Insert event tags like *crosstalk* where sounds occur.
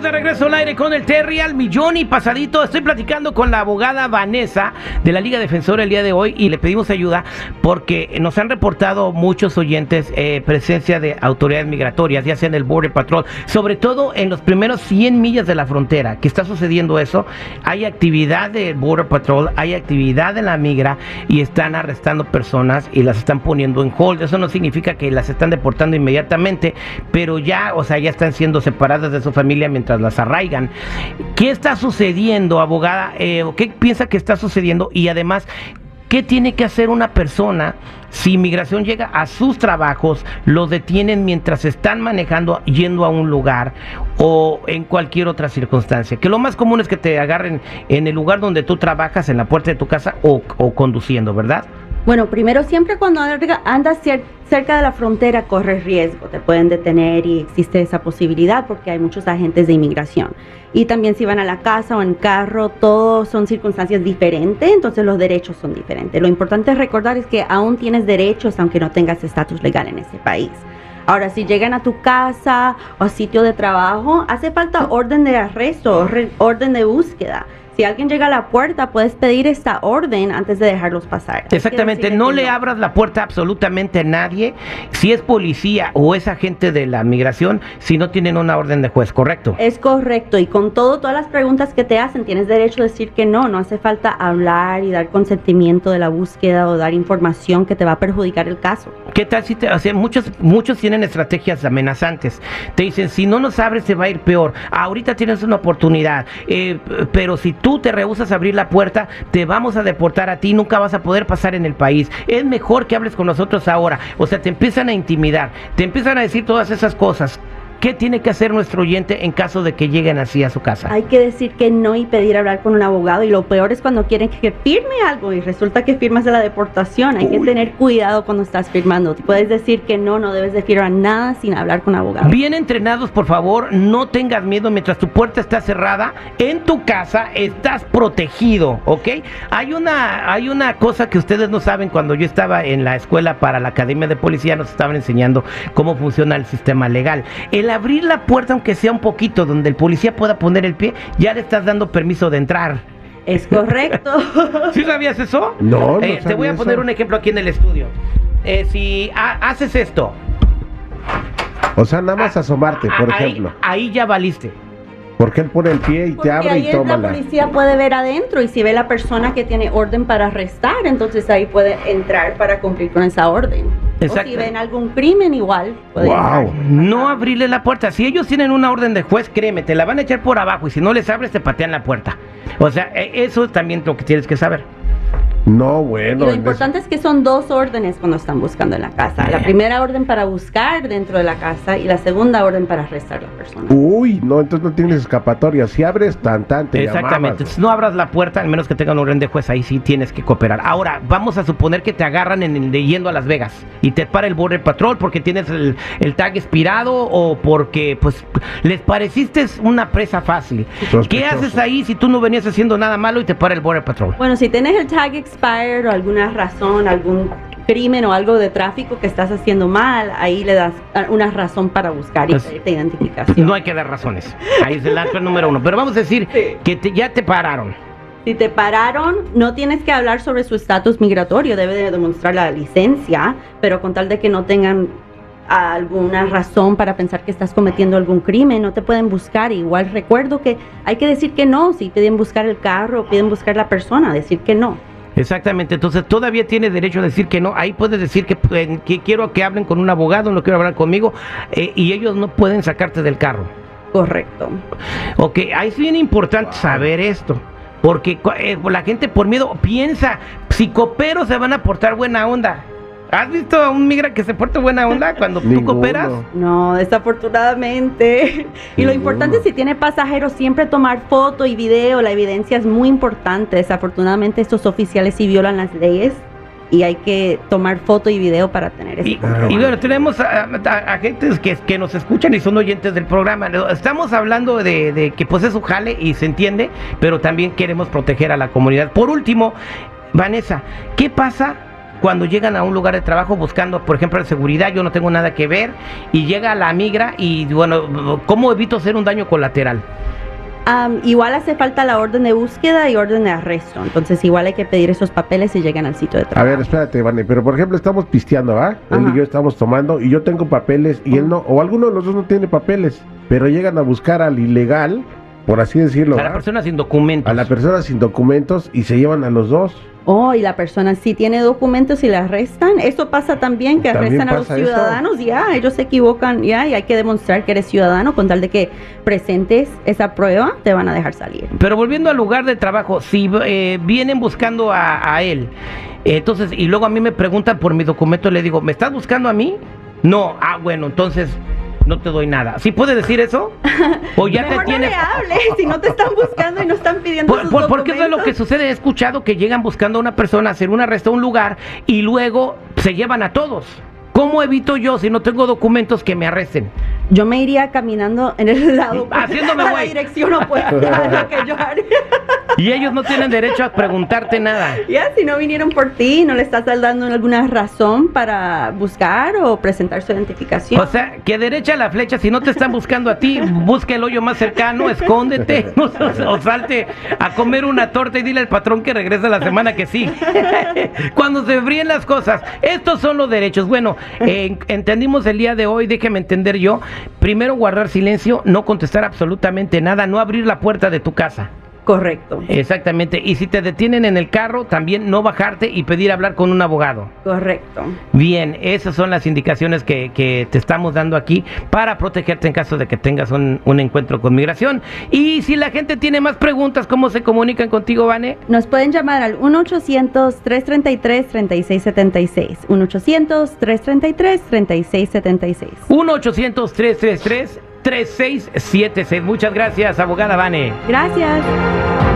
De regreso al aire con el Terry al millón y pasadito. Estoy platicando con la abogada Vanessa de la Liga Defensora el día de hoy y le pedimos ayuda porque nos han reportado muchos oyentes eh, presencia de autoridades migratorias, ya sea en el Border Patrol, sobre todo en los primeros 100 millas de la frontera, que está sucediendo eso. Hay actividad de Border Patrol, hay actividad de la migra y están arrestando personas y las están poniendo en hold. Eso no significa que las están deportando inmediatamente, pero ya, o sea, ya están siendo separadas de su familia mientras las arraigan. ¿Qué está sucediendo, abogada? Eh, ¿Qué piensa que está sucediendo? Y además, ¿qué tiene que hacer una persona si inmigración llega a sus trabajos, los detienen mientras están manejando, yendo a un lugar o en cualquier otra circunstancia? Que lo más común es que te agarren en el lugar donde tú trabajas, en la puerta de tu casa o, o conduciendo, ¿verdad? Bueno, primero siempre cuando andas cerca de la frontera corres riesgo, te pueden detener y existe esa posibilidad porque hay muchos agentes de inmigración. Y también si van a la casa o en carro, todos son circunstancias diferentes, entonces los derechos son diferentes. Lo importante es recordar es que aún tienes derechos aunque no tengas estatus legal en ese país. Ahora, si llegan a tu casa o a sitio de trabajo, hace falta orden de arresto, orden de búsqueda si alguien llega a la puerta, puedes pedir esta orden antes de dejarlos pasar. Exactamente, no le abras la puerta a absolutamente a nadie, si es policía o es agente de la migración, si no tienen una orden de juez, ¿correcto? Es correcto, y con todo, todas las preguntas que te hacen, tienes derecho a decir que no, no hace falta hablar y dar consentimiento de la búsqueda o dar información que te va a perjudicar el caso. ¿Qué tal si te, o muchos, muchos tienen estrategias amenazantes, te dicen, si no nos abres se va a ir peor, ahorita tienes una oportunidad, eh, pero si tú tú te rehusas a abrir la puerta, te vamos a deportar a ti, nunca vas a poder pasar en el país. Es mejor que hables con nosotros ahora. O sea, te empiezan a intimidar, te empiezan a decir todas esas cosas. ¿Qué tiene que hacer nuestro oyente en caso de que lleguen así a su casa? Hay que decir que no y pedir hablar con un abogado. Y lo peor es cuando quieren que firme algo y resulta que firmas de la deportación. Hay que tener cuidado cuando estás firmando. Puedes decir que no, no debes de firmar nada sin hablar con un abogado. Bien entrenados, por favor, no tengas miedo mientras tu puerta está cerrada. En tu casa estás protegido, ¿ok? Hay una, hay una cosa que ustedes no saben. Cuando yo estaba en la escuela para la Academia de Policía, nos estaban enseñando cómo funciona el sistema legal. El abrir la puerta, aunque sea un poquito, donde el policía pueda poner el pie, ya le estás dando permiso de entrar. Es correcto. *laughs* ¿Sí sabías eso? No, no eh, Te voy a poner un ejemplo aquí en el estudio. Eh, si haces esto. O sea, nada más ah, asomarte, por ejemplo. Ahí ya valiste. Porque él pone el pie y te abre y toma la policía puede ver adentro y si ve la persona que tiene orden para arrestar, entonces ahí puede entrar para cumplir con esa orden. O si ven algún crimen igual. Wow. No abrirle la puerta. Si ellos tienen una orden de juez, créeme, te la van a echar por abajo y si no les abres te patean la puerta. O sea, e, eso es también lo que tienes que saber. No, bueno. lo importante es que son dos órdenes cuando están buscando en la casa. La primera orden para buscar dentro de la casa y la segunda orden para arrestar a la persona. Uy, no, entonces no tienes escapatoria. Si abres tan tan Exactamente. no abras la puerta, al menos que tenga un orden de juez, ahí sí tienes que cooperar. Ahora, vamos a suponer que te agarran en el de yendo a Las Vegas y te para el Border Patrol porque tienes el, tag expirado o porque pues les pareciste una presa fácil. ¿Qué haces ahí si tú no venías haciendo nada malo y te para el Border Patrol? Bueno, si tienes el tag expirado, o alguna razón, algún crimen o algo de tráfico que estás haciendo mal, ahí le das una razón para buscar y pues, identificación. No hay que dar razones. Ahí es el acto número uno. Pero vamos a decir que ya te pararon. Si te pararon, no tienes que hablar sobre su estatus migratorio, debe de demostrar la licencia, pero con tal de que no tengan alguna razón para pensar que estás cometiendo algún crimen, no te pueden buscar. Igual recuerdo que hay que decir que no, si piden buscar el carro, piden buscar la persona, decir que no. Exactamente, entonces todavía tiene derecho a decir que no. Ahí puedes decir que, quiero que hablen con un abogado, no quiero hablar conmigo, eh, y ellos no pueden sacarte del carro. Correcto. Ok, ahí es bien importante saber esto. Porque eh, la gente por miedo piensa, si coopero se van a portar buena onda. ¿Has visto a un migra que se porta buena onda cuando tú cooperas? No, desafortunadamente. Y lo importante es si tiene pasajeros, siempre tomar foto y video. La evidencia es muy importante. Desafortunadamente estos oficiales sí violan las leyes y hay que tomar foto y video para tener ese y, y bueno, tenemos a, agentes que, que, nos escuchan y son oyentes del programa. Estamos hablando de, de, que pues es un jale y se entiende, pero también queremos proteger a la comunidad. Por último, Vanessa, ¿qué pasa cuando llegan a un lugar de trabajo buscando, por ejemplo, la seguridad, yo no tengo nada que ver, y llega la migra y bueno, ¿cómo evito hacer un daño colateral? Am, igual hace falta la orden de búsqueda y orden de arresto. Entonces, igual hay que pedir esos papeles si llegan al sitio de A trabajo. ver, espérate, Vane, pero por ejemplo estamos pisteando, ¿ah? Él y yo estamos tomando y yo tengo papeles y él no, o alguno de los dos no tiene papeles, pero llegan a buscar al ilegal, por así decirlo, a la persona sin documentos. a la persona sin documentos y se llevan a los dos. Oh, y la persona sí tiene documentos y la arrestan. Eso pasa también, que También arrestan a los eso. ciudadanos. Ya, ellos se equivocan, ya, y hay que demostrar que eres ciudadano con tal de que presentes esa prueba, te van a dejar salir. Pero volviendo al lugar de trabajo, si eh, vienen buscando a, a él, entonces, y luego a mí me preguntan por mi documento, le digo, ¿me estás buscando a mí? No, ah, bueno, entonces no te doy nada. ¿Sí puede decir eso? O ya Mejor te tienes... no le hables *laughs* si no te están buscando y no están pidiendo Por- sus por- porque eso es lo que sucede. He escuchado que llegan buscando a una persona, hacer un arresto a un lugar y luego se llevan a todos. ¿Cómo evito yo, si no tengo documentos, que me arresten? Yo me iría caminando en el *laughs* lado *laughs* Haciéndome a la dirección opuesta a que yo haría. Y ellos no tienen derecho a preguntarte nada. *laughs* Ya, si no vinieron por ti, no le estás dando alguna razón para buscar o presentar su identificación. O sea, que derecha la flecha, si no te están buscando a ti, busca el hoyo más cercano, escóndete, o, o salte a comer una torta y dile al patrón que regrese la semana que sí. Cuando se fríen las cosas, estos son los derechos. Bueno, eh, entendimos el día de hoy, déjeme entender yo. Primero guardar silencio, no contestar absolutamente nada, no abrir la puerta de tu casa. Correcto, Exactamente. Y si te detienen en el carro, también no bajarte y pedir hablar con un abogado. correcto. Bien, esas son las indicaciones que, que te estamos dando aquí para protegerte en caso de que tengas un, un encuentro con migración. Y si la gente tiene más preguntas, ¿cómo se comunican contigo, Vane? Nos pueden llamar al 1-800-333-3676. 1-800-333-3676. 1-800-333-3676. Muchas gracias, abogada Vane. Gracias.